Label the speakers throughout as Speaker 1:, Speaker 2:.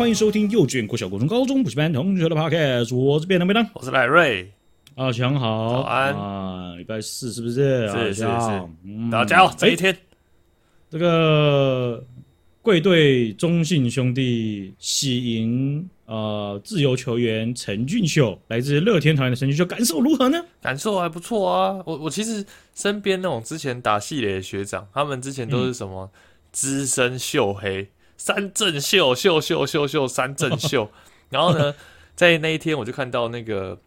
Speaker 1: 欢迎收听幼稚园、国小、国中、高中补习班同学的 podcast。我是便当便当，
Speaker 2: 我是赖瑞。
Speaker 1: 阿强好，
Speaker 2: 早安
Speaker 1: 啊！礼拜四是不是？
Speaker 2: 是是是，
Speaker 1: 嗯、
Speaker 2: 大家好，这一天，
Speaker 1: 这个贵队中信兄弟喜迎呃自由球员陈俊秀，来自乐天桃园的陈俊秀，感受如何呢？
Speaker 2: 感受还不错啊。我我其实身边那种之前打系列的学长，他们之前都是什么资深秀黑。嗯三振秀秀秀秀秀三振秀，然后呢，在那一天我就看到那个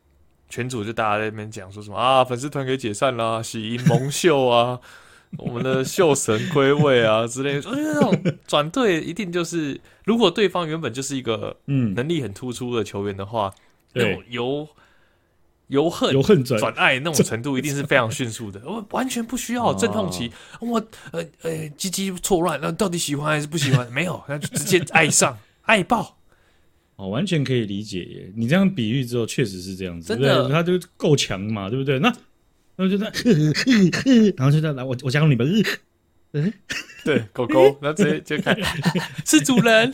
Speaker 2: 群组就大家在那边讲说什么啊，粉丝团给解散啦，喜迎蒙秀啊，我们的秀神归位啊之类的。我觉得那种转队一定就是，如果对方原本就是一个嗯。能力很突出的球员的话，那种由由恨
Speaker 1: 由恨转
Speaker 2: 转爱那种程度一定是非常迅速的，我完全不需要阵痛期。我呃呃，鸡鸡错乱，那到底喜欢还是不喜欢？没有，那就直接爱上 爱爆。
Speaker 1: 哦，完全可以理解耶。你这样比喻之后，确实是这样子，
Speaker 2: 真的，
Speaker 1: 他就够强嘛，对不对？那那就在，然后就在来，我我加入你们。
Speaker 2: 嗯，对，狗狗，然后直接就看 是主人，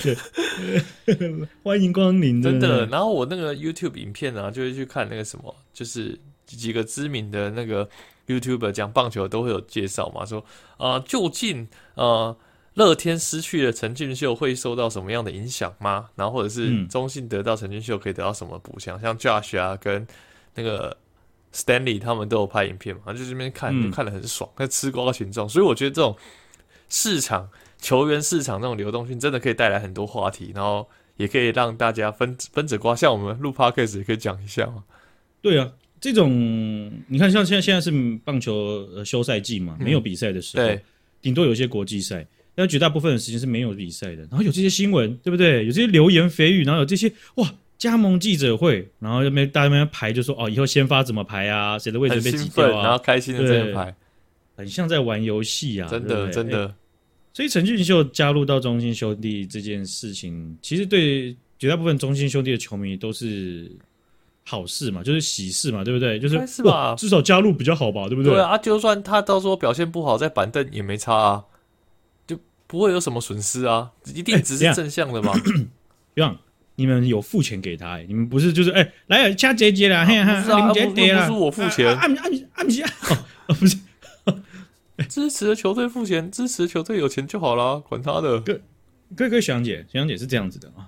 Speaker 1: 欢迎光临，
Speaker 2: 真的。然后我那个 YouTube 影片呢、啊，就会去看那个什么，就是几个知名的那个 YouTuber 讲棒球都会有介绍嘛，说啊、呃，究竟呃乐天失去了陈俊秀会受到什么样的影响吗？然后或者是中信得到陈俊秀可以得到什么补强？嗯、像 Josh 啊跟那个 Stanley 他们都有拍影片嘛，就这边看就看得很爽，在、嗯、吃瓜群众。所以我觉得这种市场球员市场那种流动性真的可以带来很多话题，然后也可以让大家分分着瓜。像我们录 Podcast 也可以讲一下嘛。
Speaker 1: 对啊，这种你看，像现在现在是棒球呃休赛季嘛，没有比赛的时候，顶多有一些国际赛，但绝大部分的时间是没有比赛的。然后有这些新闻，对不对？有这些流言蜚语，然后有这些哇。加盟记者会，然后那边大家那边排就说哦，以后先发怎么排啊？谁的位置被挤掉啊？
Speaker 2: 然后开心的这样排，
Speaker 1: 很像在玩游戏啊！
Speaker 2: 真的真的。欸、
Speaker 1: 所以陈俊秀加入到中信兄弟这件事情，其实对绝大部分中信兄弟的球迷都是好事嘛，就是喜事嘛，对不对？就是是吧？至少加入比较好吧，对不对？
Speaker 2: 对啊，就算他到时候表现不好，在板凳也没差啊，就不会有什么损失啊，一定只是正向的嘛。
Speaker 1: 这样。你们有付钱给他、欸？你们不是就是哎、欸，来掐姐姐啦，嘿哈，林姐姐啦，
Speaker 2: 不是我付钱，
Speaker 1: 按按按下，不是
Speaker 2: 支持的球队付钱，支持球队有钱就好了，管他的。
Speaker 1: 各各位学长姐，学长姐是这样子的啊，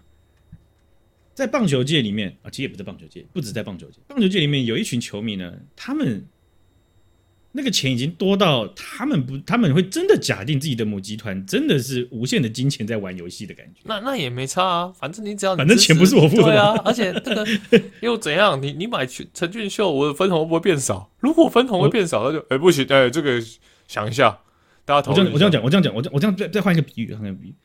Speaker 1: 在棒球界里面啊，其实也不是棒球界，不止在棒球界，棒球界里面有一群球迷呢，他们。那个钱已经多到他们不，他们会真的假定自己的母集团真的是无限的金钱在玩游戏的感觉。
Speaker 2: 那那也没差啊，反正你只要你
Speaker 1: 反正钱不是我付的。
Speaker 2: 对啊，而且这个又怎样？你你买陈俊秀，我的分红会不会变少？如果分红会变少，那就哎、欸、不行，哎、欸、这个想一下，大家投。我这样我这样讲，我这样讲，我我这样再再换一个比喻，换个比喻。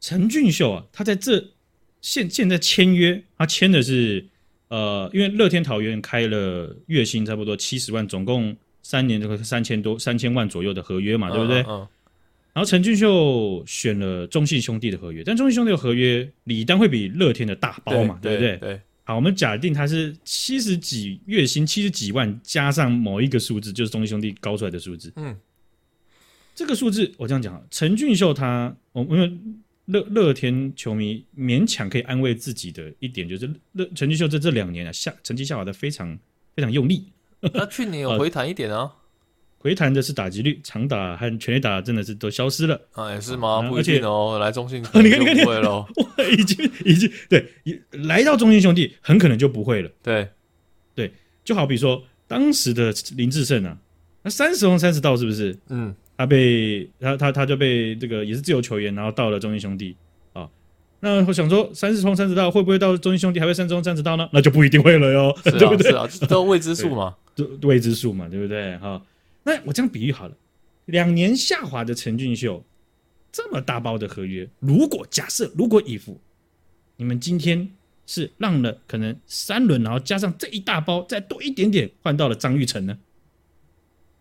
Speaker 2: 陈俊秀啊，他在这现现在签约，他签的是呃，因为乐天桃园开了月薪差不多七十万，总共。三年这个三千多三千万左右的合约嘛，对不对？嗯。然后陈俊秀选了中信兄弟的合约，但中信兄弟的合约理当会比乐天的大包嘛，对不对？对。好，我们假定他是七十几月薪七十几万，加上某一个数字，就是中信兄弟高出来的数字。嗯。这个数字我这样讲，陈俊秀他，我因为乐乐天球迷勉强可以安慰自己的一点，就是乐陈俊秀在这两年啊下成绩下滑的非常非常用力。那去年有回弹一点啊，呃、
Speaker 1: 回弹的是打击率，长打和全垒打真的是都消失了
Speaker 2: 啊，是吗？不一定哦，来中信
Speaker 1: 你看你看你看，哇，已经已经对，来到中信兄弟很可能就不会了。
Speaker 2: 对
Speaker 1: 对，就好比说当时的林志胜啊，那三十轰三十盗是不是？嗯，他被他他他就被这个也是自由球员，然后到了中信兄弟啊。那我想说，三十冲三十道会不会到中信兄弟还会三十冲三十道呢？那就不一定会了哟，
Speaker 2: 啊、
Speaker 1: 对不对？
Speaker 2: 是啊，都未知数嘛，
Speaker 1: 都未知数嘛，对不对？哈，那我这样比喻好了，两年下滑的陈俊秀，这么大包的合约，如果假设如果以付，你们今天是让了可能三轮，然后加上这一大包再多一点点，换到了张玉成呢？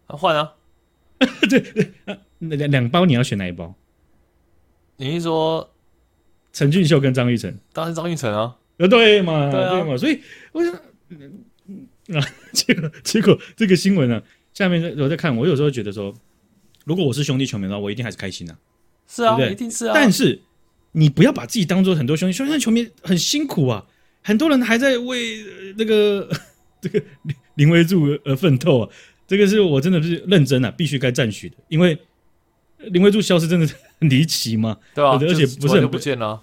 Speaker 2: 啊，换啊，
Speaker 1: 对对，那两两包你要选哪一包？
Speaker 2: 你是说？
Speaker 1: 陈俊秀跟张玉成，
Speaker 2: 当然是张玉成啊，
Speaker 1: 呃，对嘛，对，啊、对嘛，所以我想，啊，结果结果这个新闻呢、啊，下面我在看，我有时候觉得说，如果我是兄弟球迷的话，我一定还是开心的、啊，
Speaker 2: 是啊，
Speaker 1: 对对？
Speaker 2: 一定是啊。
Speaker 1: 但是你不要把自己当做很多兄弟，兄弟球迷很辛苦啊，很多人还在为那个 这个林威柱而奋斗啊。这个是我真的是认真啊，必须该赞许的，因为林威柱消失真的很离奇嘛，
Speaker 2: 对啊，
Speaker 1: 而且不是很
Speaker 2: 不见了，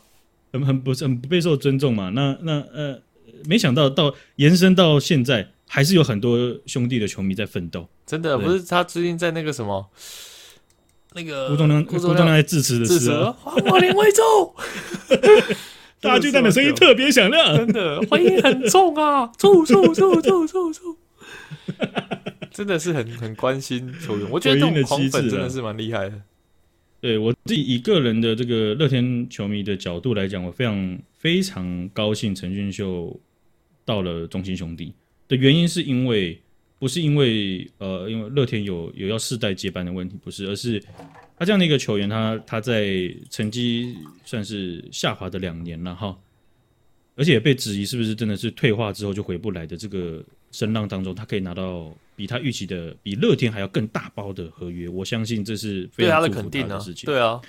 Speaker 1: 很很不是很不备受尊重嘛。那那呃，没想到到延伸到现在，还是有很多兄弟的球迷在奋斗。
Speaker 2: 真的不是他最近在那个什么。那个
Speaker 1: 吴宗亮，吴宗亮在致辞的时候，
Speaker 2: 还我林威助，
Speaker 1: 大巨蛋的声音特别响亮，
Speaker 2: 真的，回音很重啊，助助助助助助，真的是很很关心球员，我觉得这种狂粉真的是蛮厉害的。
Speaker 1: 对我自己以个人的这个乐天球迷的角度来讲，我非常非常高兴陈俊秀到了中信兄弟的原因，是因为。不是因为呃，因为乐天有有要世代接班的问题，不是，而是他这样的一个球员，他他在成绩算是下滑的两年了哈，而且也被质疑是不是真的是退化之后就回不来的这个声浪当中，他可以拿到比他预期的比乐天还要更大包的合约，我相信这是非常祝福他的事情。
Speaker 2: 对啊，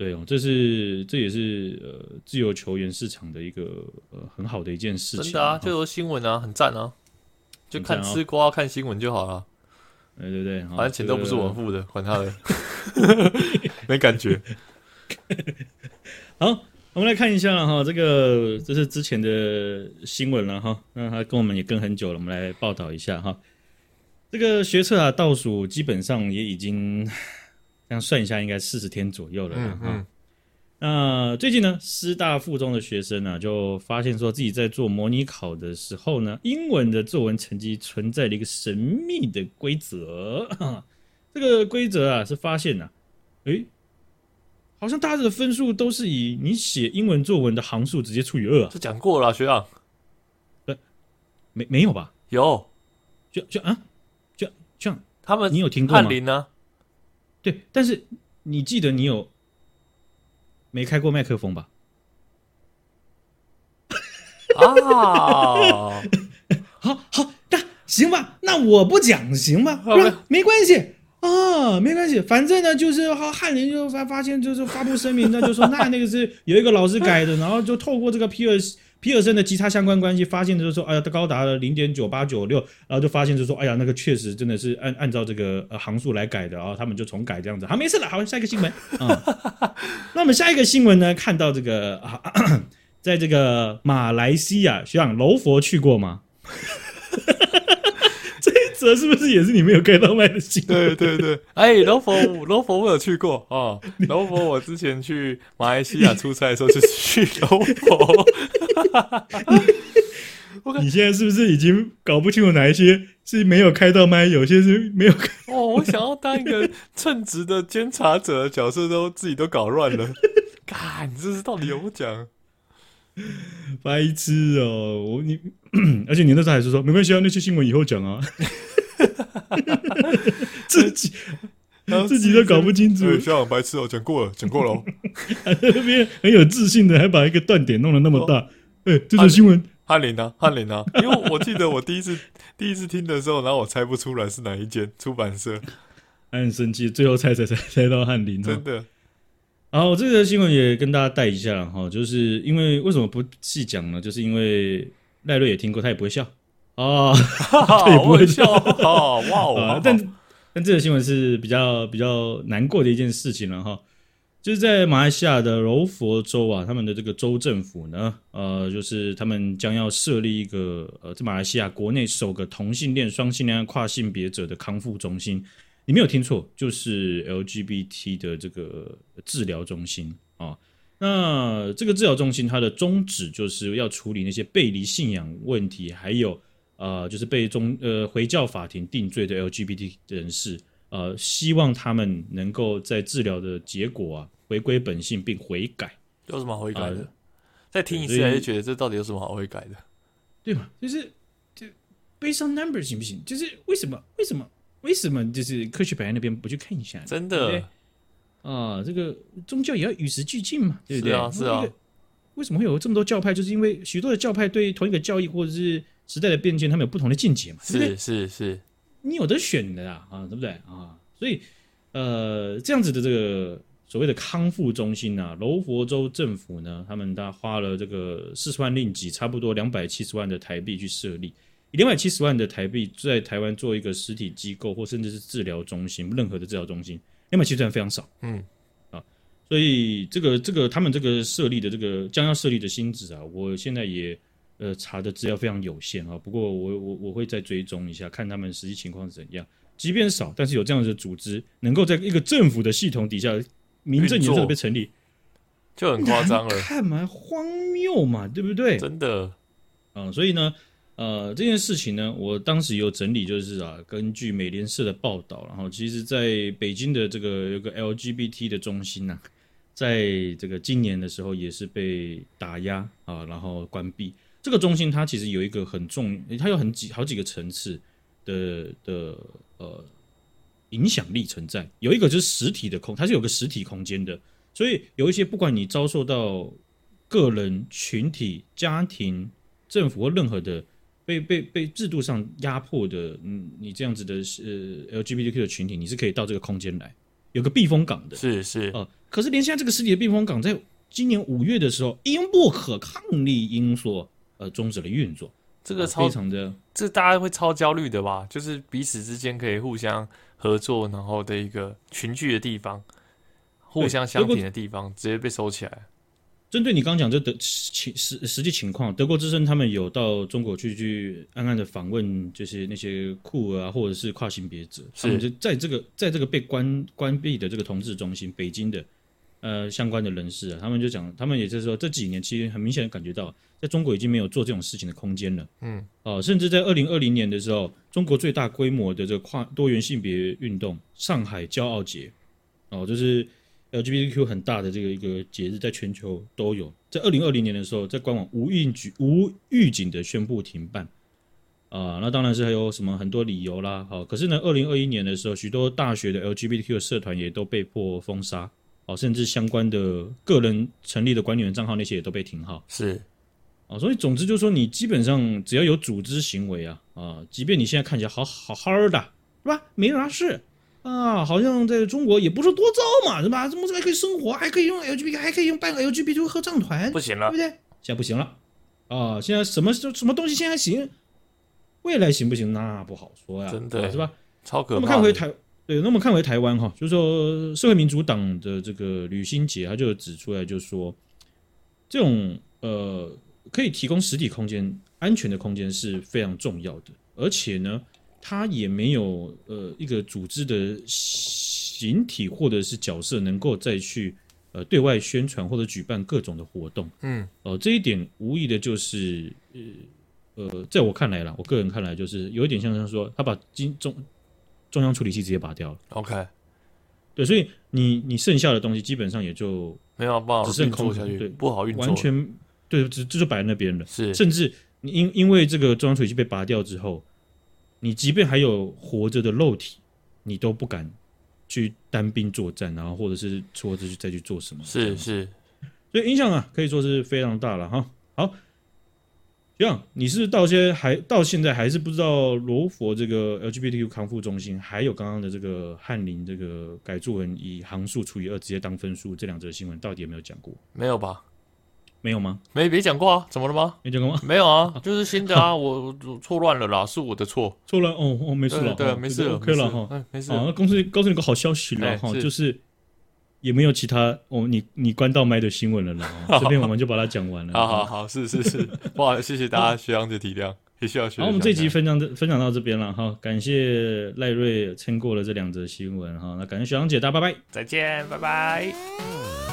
Speaker 1: 对哦，这是这也是呃自由球员市场的一个呃很好的一件事情。
Speaker 2: 真的啊，就说新闻啊，很赞啊。就看吃瓜，哦、看新闻就好了。
Speaker 1: 对对对，
Speaker 2: 反正钱都不是我们付的，管他的，没感觉。
Speaker 1: 好，我们来看一下哈，这个这是之前的新闻了哈。那他跟我们也跟很久了，我们来报道一下哈。这个学测啊，倒数基本上也已经这样算一下，应该四十天左右了。嗯嗯。那最近呢，师大附中的学生呢、啊，就发现说自己在做模拟考的时候呢，英文的作文成绩存在了一个神秘的规则。这个规则啊，是发现呐、啊，诶，好像大家的分数都是以你写英文作文的行数直接除以二啊。
Speaker 2: 这讲过了，学长。
Speaker 1: 呃，没没有吧？
Speaker 2: 有，
Speaker 1: 就就啊，就这样。
Speaker 2: 他们
Speaker 1: 你有听过吗？
Speaker 2: 翰林呢？
Speaker 1: 对，但是你记得你有。没开过麦克风吧？
Speaker 2: 啊
Speaker 1: 好好，那行吧，那我不讲行吧？没关系啊，没关系，反正呢，就是哈翰林就发发现，就是发布声明，呢就说那那个是有一个老师改的，然后就透过这个皮尔斯。皮尔森的极差相关关系发现就是说，哎呀，它高达了零点九八九六，然后就发现就是说，哎呀，那个确实真的是按按照这个呃行数来改的啊，他们就重改这样子。好，没事了，好，下一个新闻啊。嗯、那我们下一个新闻呢，看到这个啊，在这个马来西亚，学长柔佛去过吗？这是不是也是你没有开到麦的新闻？
Speaker 2: 对对对，哎，柔佛，柔佛我有去过哦。柔佛我之前去马来西亚出差的时候就是去柔佛。
Speaker 1: 你现在是不是已经搞不清楚哪一些是没有开到麦，有些是没有开？
Speaker 2: 哦，我想要当一个称职的监察者的角色，都自己都搞乱了。嘎，你这是到底有没有讲？
Speaker 1: 白痴哦！我你，而且你那时候还是说没关系啊，那些新闻以后讲啊。自己，然后自己都搞不清楚。
Speaker 2: 校长白痴哦，讲过了，讲过了哦。
Speaker 1: 那边很有自信的，还把一个断点弄得那么大。哎、哦，这条新闻，
Speaker 2: 翰林啊，翰林啊，因为我记得我第一次第一次听的时候，然后我猜不出来是哪一间出版社，
Speaker 1: 还 很生气，最后猜猜猜猜到翰林。
Speaker 2: 真的。
Speaker 1: 然后这个新闻也跟大家带一下哈，就是因为为什么不细讲呢？就是因为赖瑞也听过，他也不会笑。哦，他也不会笑
Speaker 2: 哦，哇哦！
Speaker 1: 但但这个新闻是比较比较难过的一件事情了哈，就是在马来西亚的柔佛州啊，他们的这个州政府呢，呃，就是他们将要设立一个呃，在马来西亚国内首个同性恋、双性恋、跨性别者的康复中心。你没有听错，就是 LGBT 的这个治疗中心啊。那这个治疗中心它的宗旨就是要处理那些背离信仰问题，还有。呃，就是被中呃回教法庭定罪的 LGBT 人士，呃，希望他们能够在治疗的结果啊，回归本性并悔改。
Speaker 2: 有什么好悔改的？呃、再听一次还是觉得这到底有什么好悔改的？
Speaker 1: 对吗？就是就 based on numbers 行不行？就是为什么？为什么？为什么？就是科学百科那边不去看一下？
Speaker 2: 真的
Speaker 1: 啊、呃，这个宗教也要与时俱进嘛，对不对？
Speaker 2: 是啊，是啊。
Speaker 1: 为什么会有这么多教派？就是因为许多的教派对同一个教义或者是。时代的变迁，他们有不同的见解嘛？
Speaker 2: 是是是，你
Speaker 1: 有得选的啦，啊，对不对啊？所以，呃，这样子的这个所谓的康复中心啊，柔佛州政府呢，他们他花了这个四十万令吉，差不多两百七十万的台币去设立，以两百七十万的台币在台湾做一个实体机构或甚至是治疗中心，任何的治疗中心，两百七十万非常少，嗯，啊，所以这个这个他们这个设立的这个将要设立的新址啊，我现在也呃查的资料非常有限啊，不过我我我会再追踪一下，看他们实际情况是怎样。即便少，但是有这样的组织能够在一个政府的系统底下，名正言顺被成立，
Speaker 2: 就很夸张了。
Speaker 1: 看嘛，荒谬嘛，对不对？
Speaker 2: 真的，
Speaker 1: 嗯，所以呢，呃，这件事情呢，我当时有整理，就是啊，根据美联社的报道，然后其实在北京的这个有个 LGBT 的中心呐、啊，在这个今年的时候也是被打压啊，然后关闭。这个中心它其实有一个很重，它有很几好几个层次的的。呃，影响力存在，有一个就是实体的空，它是有个实体空间的，所以有一些不管你遭受到个人、群体、家庭、政府或任何的被被被制度上压迫的，嗯，你这样子的呃 LGBTQ 的群体，你是可以到这个空间来，有个避风港的，
Speaker 2: 是是
Speaker 1: 哦、呃。可是连现在这个实体的避风港，在今年五月的时候，因不可抗力因素，呃，终止了运作。
Speaker 2: 这个超、
Speaker 1: 非常的，
Speaker 2: 这大家会超焦虑的吧？就是彼此之间可以互相合作，然后的一个群聚的地方，互相相挺的地方，直接被收起来。
Speaker 1: 针对你刚刚讲这的情实实际情况，德国之声他们有到中国去去暗暗的访问，就是那些酷儿啊，或者是跨性别者，他们就在这个在这个被关关闭的这个同志中心，北京的。呃，相关的人士啊，他们就讲，他们也就是说，这几年其实很明显的感觉到，在中国已经没有做这种事情的空间了。嗯，哦、呃，甚至在二零二零年的时候，中国最大规模的这个跨多元性别运动——上海骄傲节，哦、呃，就是 LGBTQ 很大的这个一个节日，在全球都有。在二零二零年的时候，在官网无预警无预警的宣布停办。啊、呃，那当然是还有什么很多理由啦。好、呃，可是呢，二零二一年的时候，许多大学的 LGBTQ 的社团也都被迫封杀。哦，甚至相关的个人成立的管理员账号那些也都被停号。
Speaker 2: 是，
Speaker 1: 啊，所以总之就是说，你基本上只要有组织行为啊，啊，即便你现在看起来好好好的，是吧？没啥事啊，好像在中国也不是多糟嘛，是吧？怎么这还可以生活，还可以用 LGBT，还可以用办 LGBT 合唱团？
Speaker 2: 不行了，
Speaker 1: 对不对？现在不行了啊！现在什么什么东西现在行，未来行不行那不好说呀，
Speaker 2: 真的
Speaker 1: 是吧？
Speaker 2: 超可怕。
Speaker 1: 那么看回台。对，那么看回台湾哈，就是说社会民主党的这个吕新杰，他就指出来，就是说这种呃可以提供实体空间、安全的空间是非常重要的，而且呢，他也没有呃一个组织的形体或者是角色能够再去呃对外宣传或者举办各种的活动，嗯，哦、呃，这一点无疑的就是呃呃，在我看来啦，我个人看来就是有一点像是说他把金中。中央处理器直接拔掉了。
Speaker 2: OK，
Speaker 1: 对，所以你你剩下的东西基本上也就
Speaker 2: 没有办法，
Speaker 1: 只剩空
Speaker 2: 下去，
Speaker 1: 对，
Speaker 2: 不好运作，
Speaker 1: 完全对，这这就摆在那边了。
Speaker 2: 是，
Speaker 1: 甚至你因因为这个中央处理器被拔掉之后，你即便还有活着的肉体，你都不敢去单兵作战，然后或者是说着去再去做什么。
Speaker 2: 是是，
Speaker 1: 所以影响啊，可以说是非常大了哈。好。这样，你是到现在还到现在还是不知道罗佛这个 LGBTQ 康复中心，还有刚刚的这个翰林这个改作文以行数除以二直接当分数这两则新闻，到底有没有讲过？
Speaker 2: 没有吧？
Speaker 1: 没有吗？
Speaker 2: 没没讲过啊？怎么了吗？
Speaker 1: 没讲过吗？
Speaker 2: 没有啊，就是新的啊，我 我错乱了啦，是我的错，
Speaker 1: 错乱哦哦，没事了，
Speaker 2: 对，没事
Speaker 1: ，OK 了哈，
Speaker 2: 没事。
Speaker 1: 啊，那公司告诉你个好消息了哈，就是。也没有其他哦，你你关到麦的新闻了啦，这边我们就把它讲完了。
Speaker 2: 好好好，是是是，不好谢谢大家学长姐体谅，也需要学。
Speaker 1: 好，我们这集分享分享到这边了哈，感谢赖瑞撑过了这两则新闻哈，那感谢学长姐，大家拜拜，
Speaker 2: 再见，拜拜。